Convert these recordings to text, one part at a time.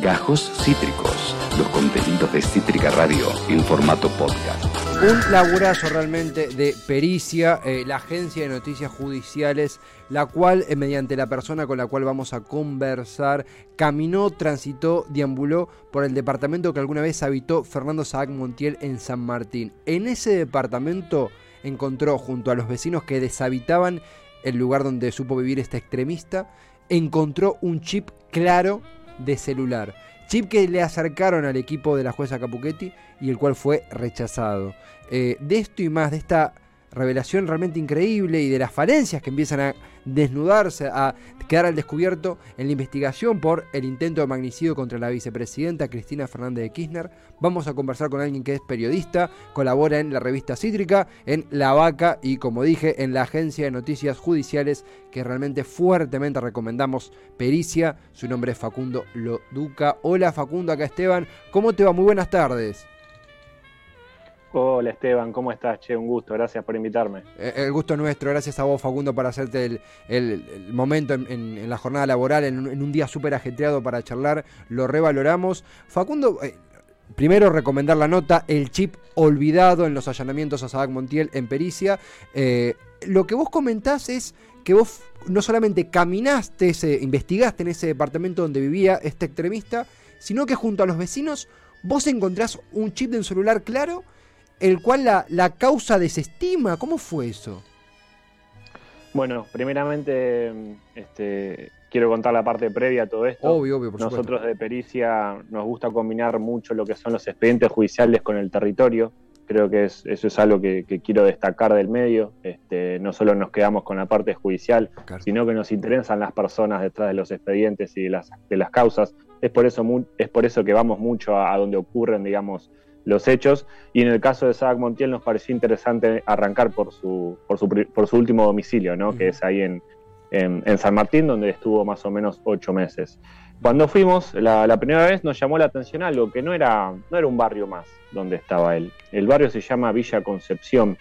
Gajos Cítricos, los contenidos de Cítrica Radio en formato podcast. Un laburazo realmente de pericia, eh, la agencia de noticias judiciales, la cual, eh, mediante la persona con la cual vamos a conversar, caminó, transitó, deambuló por el departamento que alguna vez habitó Fernando Saac Montiel en San Martín. En ese departamento encontró junto a los vecinos que deshabitaban el lugar donde supo vivir este extremista, encontró un chip claro de celular. Chip que le acercaron al equipo de la jueza Capuchetti y el cual fue rechazado. Eh, de esto y más, de esta revelación realmente increíble y de las falencias que empiezan a desnudarse, a quedar al descubierto en la investigación por el intento de magnicidio contra la vicepresidenta Cristina Fernández de Kirchner. Vamos a conversar con alguien que es periodista, colabora en la revista Cítrica, en La Vaca y como dije, en la agencia de noticias judiciales que realmente fuertemente recomendamos Pericia. Su nombre es Facundo Loduca. Hola Facundo, acá Esteban. ¿Cómo te va? Muy buenas tardes. Hola Esteban, ¿cómo estás? Che, un gusto, gracias por invitarme. Eh, el gusto nuestro, gracias a vos Facundo por hacerte el, momento en, la jornada laboral, en, un día súper ajetreado para charlar, lo revaloramos. Facundo, eh, primero recomendar la nota, el chip olvidado en los allanamientos a Sabac Montiel en Pericia. Eh, lo que vos comentás es que vos no solamente caminaste, ese, investigaste en ese departamento donde vivía este extremista, sino que junto a los vecinos vos encontrás un chip de un celular claro el cual la, la causa desestima. ¿Cómo fue eso? Bueno, primeramente este, quiero contar la parte previa a todo esto. Obvio, obvio, por Nosotros de pericia nos gusta combinar mucho lo que son los expedientes judiciales con el territorio. Creo que eso es algo que, quiero destacar del medio. Este, no solo nos quedamos con la parte judicial, sino que nos interesan las personas detrás de los expedientes y de las, de las causas. Es por eso, es por eso que vamos mucho a, a donde ocurren, digamos, los hechos. Y en el caso de Sabac Montiel nos pareció interesante arrancar por su, por su, por su último domicilio, ¿no? que es ahí en, en, San Martín, donde estuvo más o menos ocho meses. Cuando fuimos, la, la, primera vez nos llamó la atención algo que no era, no era un barrio más donde estaba él. El barrio se llama Villa Concepción.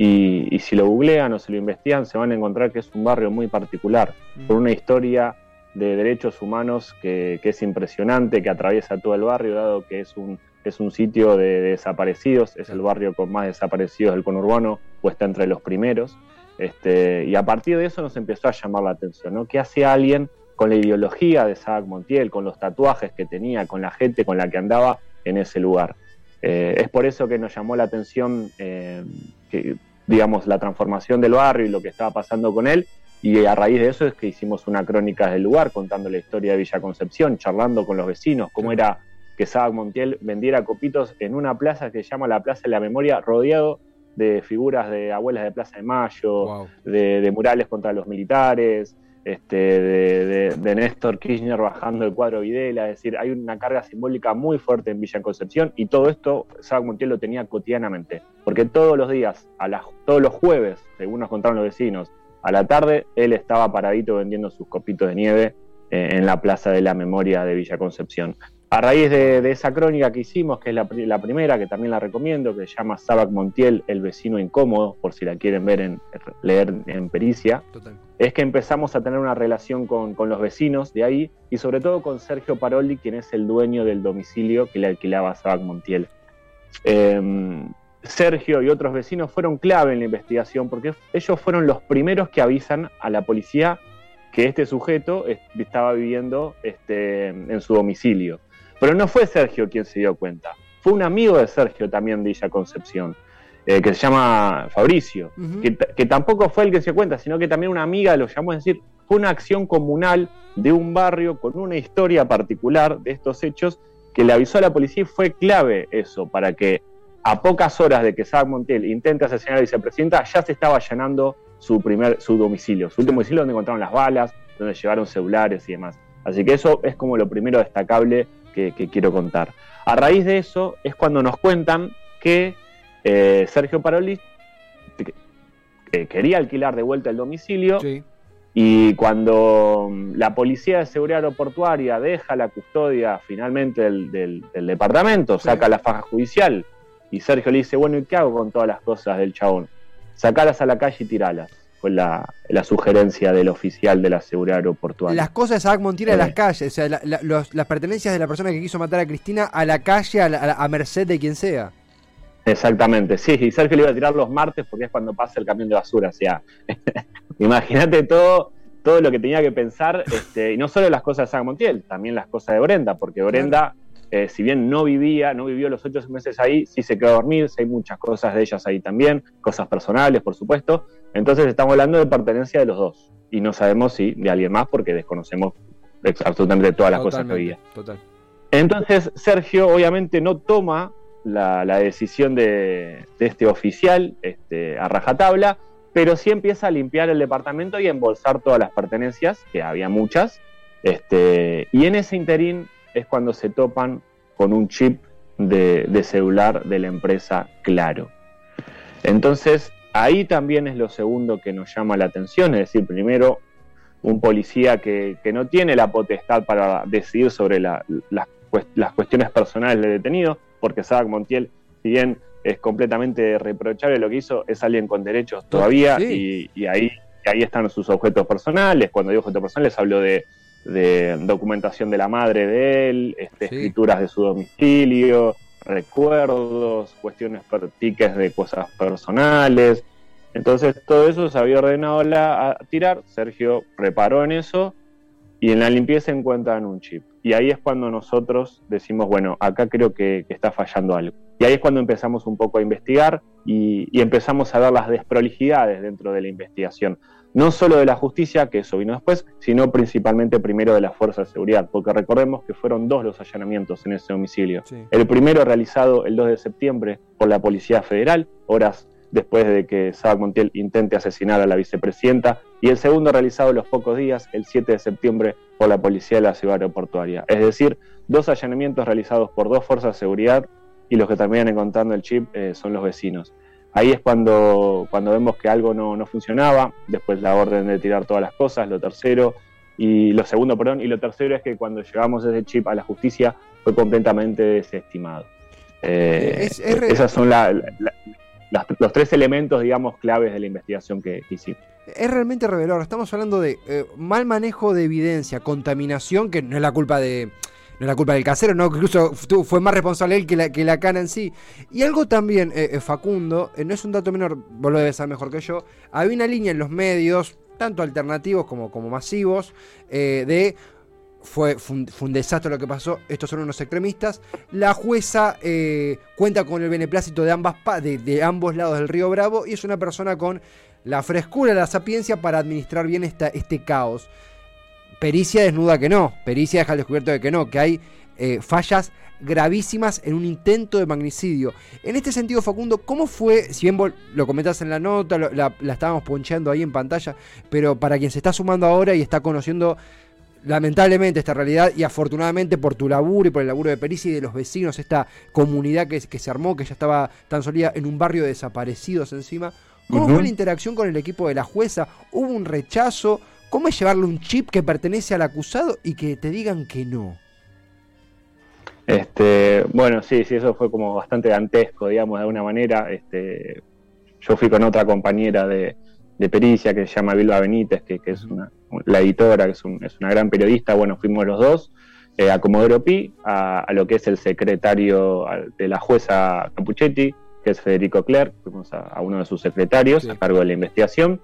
Y, y si lo googlean o se lo investigan, se van a encontrar que es un barrio muy particular, con una historia de derechos humanos que, es impresionante, que atraviesa todo el barrio, dado que es un, es un sitio de, desaparecidos, es el barrio con más desaparecidos del conurbano, o está entre los primeros. Este, y a partir de eso nos empezó a llamar la atención, ¿no? ¿Qué hace alguien con la ideología de Sabac Montiel, con los tatuajes que tenía, con la gente con la que andaba en ese lugar? Eh, es por eso que nos llamó la atención, eh, que, digamos, la transformación del barrio y lo que estaba pasando con él. Y a raíz de eso es que hicimos una crónica del lugar, contando la historia de Villa Concepción, charlando con los vecinos, cómo era que Sabac Montiel vendiera copitos en una plaza que se llama la Plaza de la Memoria, rodeado de figuras de abuelas de Plaza de Mayo, de, murales contra los militares, este, de, Néstor Kirchner bajando el cuadro Videla, es decir, hay una carga simbólica muy fuerte en Villa Concepción y todo esto Sabac Montiel lo tenía cotidianamente, porque todos los días, a las, todos los jueves, según nos contaron los vecinos, a la tarde él estaba paradito vendiendo sus copitos de nieve eh, en la Plaza de la Memoria de Villa Concepción. A raíz de, esa crónica que hicimos, que es la, primera, que también la recomiendo, que se llama Sabac Montiel, El vecino incómodo, por si la quieren ver en, leer en pericia, es que empezamos a tener una relación con, los vecinos de ahí y sobre todo con Sergio Paroli, quien es el dueño del domicilio que le alquilaba a Sabac Montiel. Em, Sergio y otros vecinos fueron clave en la investigación porque ellos fueron los primeros que avisan a la policía que este sujeto estaba viviendo este, en su domicilio. Pero no fue Sergio quien se dio cuenta, fue un amigo de Sergio también de Villa Concepción, eh, que se llama Fabricio, que, tampoco fue el que se dio cuenta, sino que también una amiga lo llamó, a decir, fue una acción comunal de un barrio con una historia particular de estos hechos que le avisó a la policía y fue clave eso para que a pocas horas de que Saad Montiel intente asesinar a la vicepresidenta, ya se estaba allanando su primer su domicilio, su último domicilio donde encontraron las balas, donde llevaron celulares y demás. Así que eso es como lo primero destacable que, quiero contar. A raíz de eso es cuando nos cuentan que eh, Sergio Paroli quería alquilar de vuelta el domicilio y cuando mm, la Policía de Seguridad Aeroportuaria deja la custodia finalmente del, departamento, saca la faja judicial y Sergio le dice, bueno, ¿y qué hago con todas las cosas del chabón? Sacalas a la calle y tiralas. fue la, sugerencia del oficial de la seguridad aeroportuaria. Las cosas de Sabac Montiel a las calles, o sea, las pertenencias de la persona que quiso matar a Cristina a la calle, a, merced de quien sea. Exactamente, sí, y Sergio le iba a tirar los martes porque es cuando pasa el camión de basura, o sea, imagínate todo, todo lo que tenía que pensar, este, y no solo las cosas de San Montiel, también las cosas de Brenda, porque Brenda, eh, si bien no vivía, no vivió los ocho meses ahí, sí se quedó a dormir, hay muchas cosas de ellas ahí también, cosas personales, por supuesto, entonces estamos hablando de pertenencia de los dos, y no sabemos si de alguien más porque desconocemos absolutamente todas las cosas que había. Total. Entonces Sergio obviamente no toma la, decisión de, este oficial este, a rajatabla, pero sí empieza a limpiar el departamento y a embolsar todas las pertenencias, que había muchas, este, y en ese interín es cuando se topan con un chip de, celular de la empresa Claro. Entonces, ahí también es lo segundo que nos llama la atención, es decir, primero, un policía que, no tiene la potestad para decidir sobre las, cuestiones personales del detenido, porque Sabac Montiel, si bien es completamente reprochable lo que hizo, es alguien con derechos todavía y, ahí, ahí están sus objetos personales. Cuando digo objetos personales hablo de, documentación de la madre de él, este, escrituras de su domicilio, recuerdos, cuestiones tickets de cosas personales. Entonces todo eso se había ordenado a tirar, Sergio reparó en eso y en la limpieza encuentran un chip. Y ahí es cuando nosotros decimos, bueno, acá creo que, está fallando algo. Y ahí es cuando empezamos un poco a investigar y, empezamos a ver las desprolijidades dentro de la investigación. No solo de la justicia, que eso vino después, sino principalmente primero de la Fuerza de Seguridad, porque recordemos que fueron dos los allanamientos en ese domicilio. El primero realizado el 2 de septiembre por la Policía Federal, horas después de que Sabac Montiel intente asesinar a la vicepresidenta, y el segundo realizado los pocos días, el 7 de septiembre, por la policía de la ciudad aeroportuaria. Es decir, dos allanamientos realizados por dos fuerzas de seguridad y los que terminan encontrando el chip eh, son los vecinos. Ahí es cuando, cuando vemos que algo no, no, funcionaba, después la orden de tirar todas las cosas, lo tercero, y lo segundo, perdón, y lo tercero es que cuando llevamos ese chip a la justicia fue completamente desestimado. Eh, esas son la, los tres elementos, digamos, claves de la investigación que, hicimos. Es realmente revelador. Estamos hablando de eh, mal manejo de evidencia, contaminación, que no es la culpa de. No es la culpa del casero, no, incluso fue más responsable él que la, que la cana en sí. Y algo también, eh, eh, Facundo, no es un dato menor, vos lo debes saber mejor que yo. Había una línea en los medios, tanto alternativos como, como masivos, de fue, un, desastre lo que pasó, estos son unos extremistas. La jueza eh, cuenta con el beneplácito de, ambas, de, de, ambos lados del río Bravo y es una persona con la frescura, la sapiencia para administrar bien esta, este caos. Pericia desnuda que no, pericia deja al descubierto de que no, que hay eh, fallas gravísimas en un intento de magnicidio. En este sentido, Facundo, ¿cómo fue, si bien vos lo comentás en la nota, la, la estábamos poncheando ahí en pantalla, pero para quien se está sumando ahora y está conociendo lamentablemente esta realidad y afortunadamente por tu laburo y por el laburo de Pericia y de los vecinos, esta comunidad que, que se armó, que ya estaba tan sólida en un barrio de desaparecidos encima, ¿cómo fue la interacción con el equipo de la jueza? ¿Hubo un rechazo? ¿Cómo es llevarle un chip que pertenece al acusado y que te digan que no? Este, bueno, sí, sí, eso fue como bastante dantesco, digamos, de alguna manera. Este, yo fui con otra compañera de, de pericia que se llama Vilma Benítez, que, es una, la editora, que es, una gran periodista. Bueno, fuimos los dos eh, a Comodoro Pi, a, lo que es el secretario de la jueza Capuchetti, que es Federico Clerc, fuimos a, uno de sus secretarios a cargo de la investigación,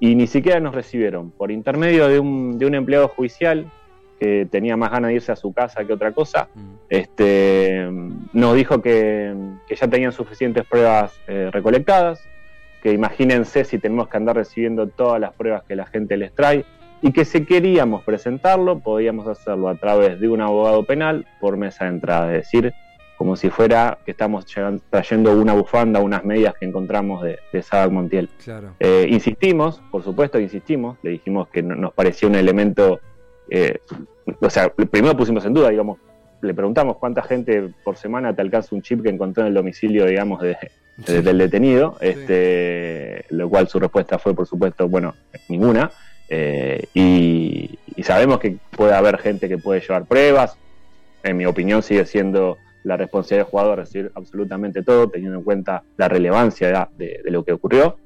y ni siquiera nos recibieron. Por intermedio de un, de un empleado judicial que tenía más ganas de irse a su casa que otra cosa, mm. este, nos dijo que, ya tenían suficientes pruebas eh, recolectadas, que imagínense si tenemos que andar recibiendo todas las pruebas que la gente les trae y que si queríamos presentarlo, podíamos hacerlo a través de un abogado penal por mesa de entrada, es decir, como si fuera que estamos trayendo una bufanda, unas medias que encontramos de, de Montiel. Eh, insistimos, por supuesto insistimos, le dijimos que nos parecía un elemento, eh, o sea, primero pusimos en duda, digamos, le preguntamos cuánta gente por semana te alcanza un chip que encontró en el domicilio, digamos, de, del detenido, este, lo cual su respuesta fue, por supuesto, bueno, ninguna. Eh, y, sabemos que puede haber gente que puede llevar pruebas. En mi opinión, sigue siendo la responsabilidad del jugador decir absolutamente todo, teniendo en cuenta la relevancia de, lo que ocurrió.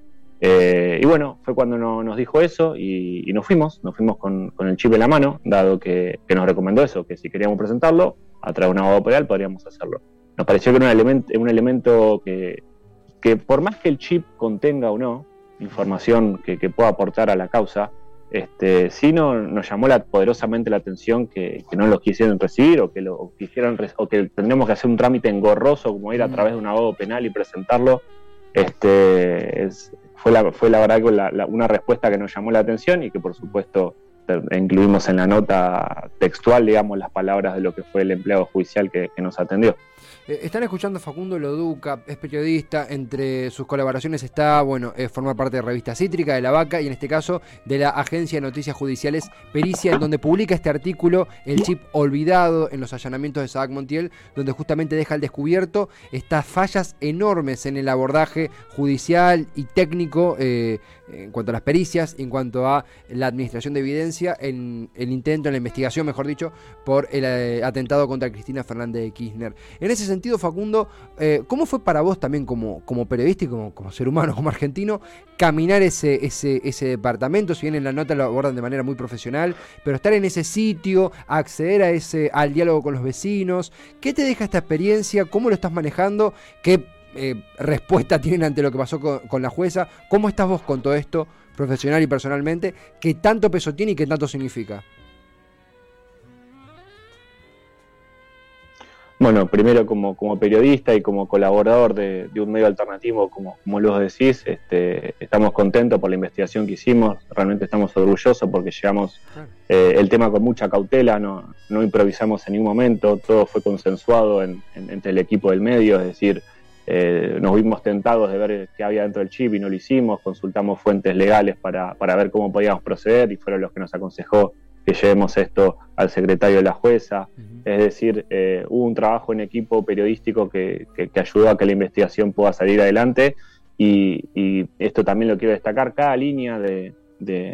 Eh, y bueno, fue cuando nos dijo eso y, nos fuimos, nos fuimos con, el chip en la mano, dado que, nos recomendó eso, que si queríamos presentarlo a través de un abogado penal podríamos hacerlo. Nos pareció que era un elemento, un elemento que, que por más que el chip contenga o no información que, pueda aportar a la causa, este, sí no, nos llamó la, poderosamente la atención que, no lo quisieran recibir o que lo quisieran o que tendríamos que hacer un trámite engorroso como ir a mm. través de un abogado penal y presentarlo. Este, es, fue la, fue la verdad una respuesta que nos llamó la atención y que por supuesto incluimos en la nota textual, digamos, las palabras de lo que fue el empleado judicial que nos atendió. Eh, están escuchando a Facundo Loduca, es periodista, entre sus colaboraciones está, bueno, eh, formar parte de Revista Cítrica, de La Vaca y en este caso de la Agencia de Noticias Judiciales Pericia, en donde publica este artículo, El chip olvidado en los allanamientos de Sabac Montiel, donde justamente deja al descubierto estas fallas enormes en el abordaje judicial y técnico eh, en cuanto a las pericias, en cuanto a la administración de evidencia, en el intento, en la investigación, mejor dicho, por el atentado contra Cristina Fernández de Kirchner. En ese sentido, Facundo, eh, ¿cómo fue para vos también como, como periodista y como, como, ser humano, como argentino, caminar ese, ese, ese departamento? Si bien en la nota lo abordan de manera muy profesional, pero estar en ese sitio, acceder a ese, al diálogo con los vecinos, ¿qué te deja esta experiencia? ¿Cómo lo estás manejando? ¿Qué eh, respuesta tienen ante lo que pasó con la jueza? ¿Cómo estás vos con todo esto, profesional y personalmente? ¿Qué tanto peso tiene y qué tanto significa? Bueno, primero como, como periodista y como colaborador de, un medio alternativo, como, como lo decís, este, estamos contentos por la investigación que hicimos, realmente estamos orgullosos porque llevamos eh, el tema con mucha cautela, no, no, improvisamos en ningún momento, todo fue consensuado entre el equipo del medio, es decir, eh, nos vimos tentados de ver qué había dentro del chip y no lo hicimos, consultamos fuentes legales para, para ver cómo podíamos proceder y fueron los que nos aconsejó que llevemos esto al secretario de la jueza. Es decir, eh, hubo un trabajo en equipo periodístico que, ayudó a que la investigación pueda salir adelante y, esto también lo quiero destacar, cada línea de,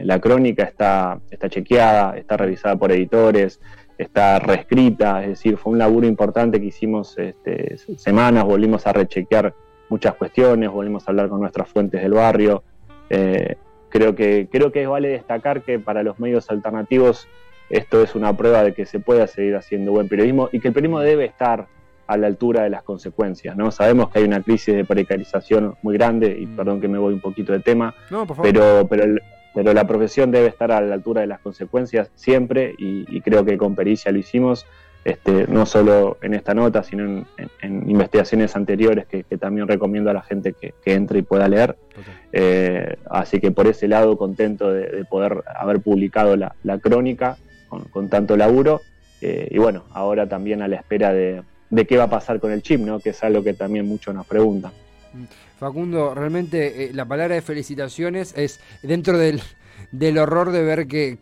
la crónica está, está chequeada, está revisada por editores, está reescrita, es decir, fue un laburo importante que hicimos este, semanas, volvimos a rechequear muchas cuestiones, volvimos a hablar con nuestras fuentes del barrio. Eh, creo que, creo que vale destacar que para los medios alternativos esto es una prueba de que se puede seguir haciendo buen periodismo y que el periodismo debe estar a la altura de las consecuencias. ¿no? Sabemos que hay una crisis de precarización muy grande, y mm. perdón que me voy un poquito de tema, pero, pero, pero la profesión debe estar a la altura de las consecuencias siempre y creo que con Pericia lo hicimos este, no solo en esta nota, sino en, investigaciones anteriores que, también recomiendo a la gente que, entre y pueda leer. Eh, así que por ese lado contento de, poder haber publicado la, crónica con, tanto laburo. Eh, y bueno, ahora también a la espera de, qué va a pasar con el chip, ¿no? que es algo que también muchos nos preguntan. Facundo, realmente eh, la palabra de felicitaciones es dentro del, del horror de ver que,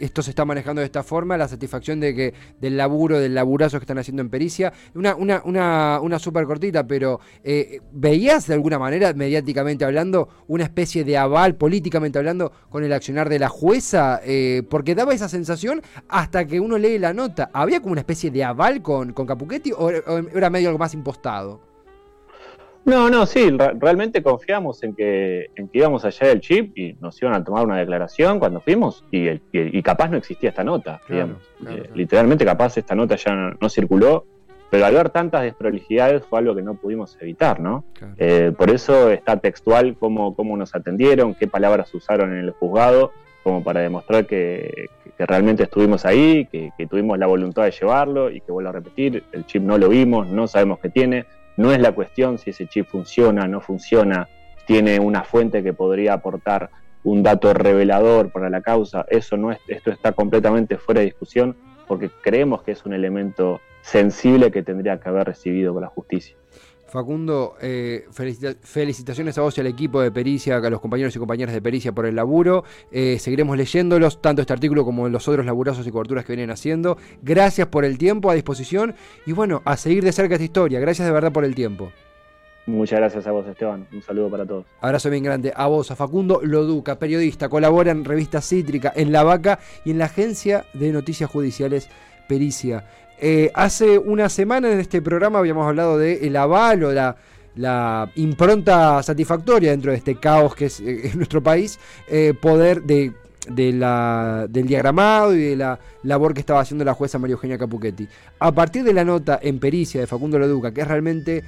esto se está manejando de esta forma, la satisfacción de que del laburo, del laburazo que están haciendo en pericia. Una, una, una, una súper cortita, pero eh, ¿veías de alguna manera, mediáticamente hablando, una especie de aval, políticamente hablando, con el accionar de la jueza? Eh, porque daba esa sensación hasta que uno lee la nota. ¿Había como una especie de aval con, con Capuchetti o era medio algo más impostado? No, no, sí, realmente confiamos en que, en que íbamos allá del chip y nos iban a tomar una declaración cuando fuimos y, y, capaz no existía esta nota, digamos. Eh, literalmente capaz esta nota ya no, circuló, pero al ver tantas desprolijidades fue algo que no pudimos evitar, ¿no? Eh, por eso está textual cómo, cómo nos atendieron, qué palabras usaron en el juzgado, como para demostrar que, realmente estuvimos ahí, que, que tuvimos la voluntad de llevarlo y que vuelvo a repetir, el chip no lo vimos, no sabemos qué tiene no es la cuestión si ese chip funciona, no funciona, tiene una fuente que podría aportar un dato revelador para la causa. Eso no es, esto está completamente fuera de discusión porque creemos que es un elemento sensible que tendría que haber recibido por la justicia. Facundo, eh, felicitaciones a vos y al equipo de Pericia, a los compañeros y compañeras de Pericia por el laburo. Eh, seguiremos leyéndolos, tanto este artículo como los otros laburazos y coberturas que vienen haciendo. Gracias por el tiempo a disposición y bueno, a seguir de cerca esta historia. Gracias de verdad por el tiempo. Muchas gracias a vos, Esteban. Un saludo para todos. Abrazo bien grande a vos, a Facundo Loduca, periodista, colabora en Revista Cítrica, en La Vaca y en la Agencia de Noticias Judiciales Pericia. Eh, hace una semana en este programa habíamos hablado el aval o la, la impronta satisfactoria dentro de este caos que es, eh, nuestro país, eh, poder de, la, del diagramado y de la labor que estaba haciendo la jueza María Eugenia Capuchetti. A partir de la nota en pericia de Facundo Leduca, que es realmente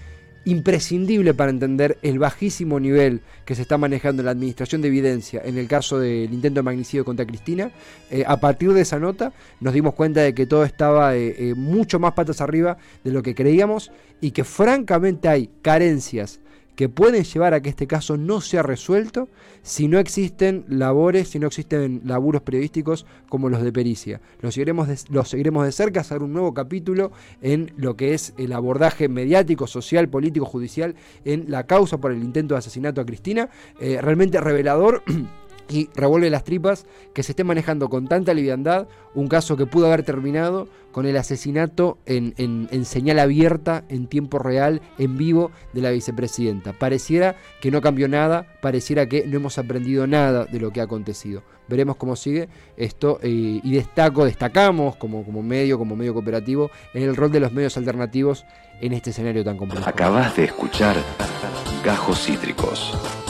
imprescindible para entender el bajísimo nivel que se está manejando en la administración de evidencia en el caso del intento de magnicidio contra Cristina, eh, a partir de esa nota nos dimos cuenta de que todo estaba eh, eh, mucho más patas arriba de lo que creíamos y que francamente hay carencias que pueden llevar a que este caso no sea resuelto si no existen labores, si no existen laburos periodísticos como los de pericia. Los seguiremos de, seguiremos de cerca, hacer un nuevo capítulo en lo que es el abordaje mediático, social, político, judicial en la causa por el intento de asesinato a Cristina. Eh, realmente revelador. y revuelve las tripas que se esté manejando con tanta liviandad un caso que pudo haber terminado con el asesinato en, señal abierta, en tiempo real, en vivo de la vicepresidenta. Pareciera que no cambió nada, pareciera que no hemos aprendido nada de lo que ha acontecido. Veremos cómo sigue esto eh, y destaco, destacamos como, como medio, como medio cooperativo, en el rol de los medios alternativos en este escenario tan complejo. Acabas de escuchar Gajos Cítricos.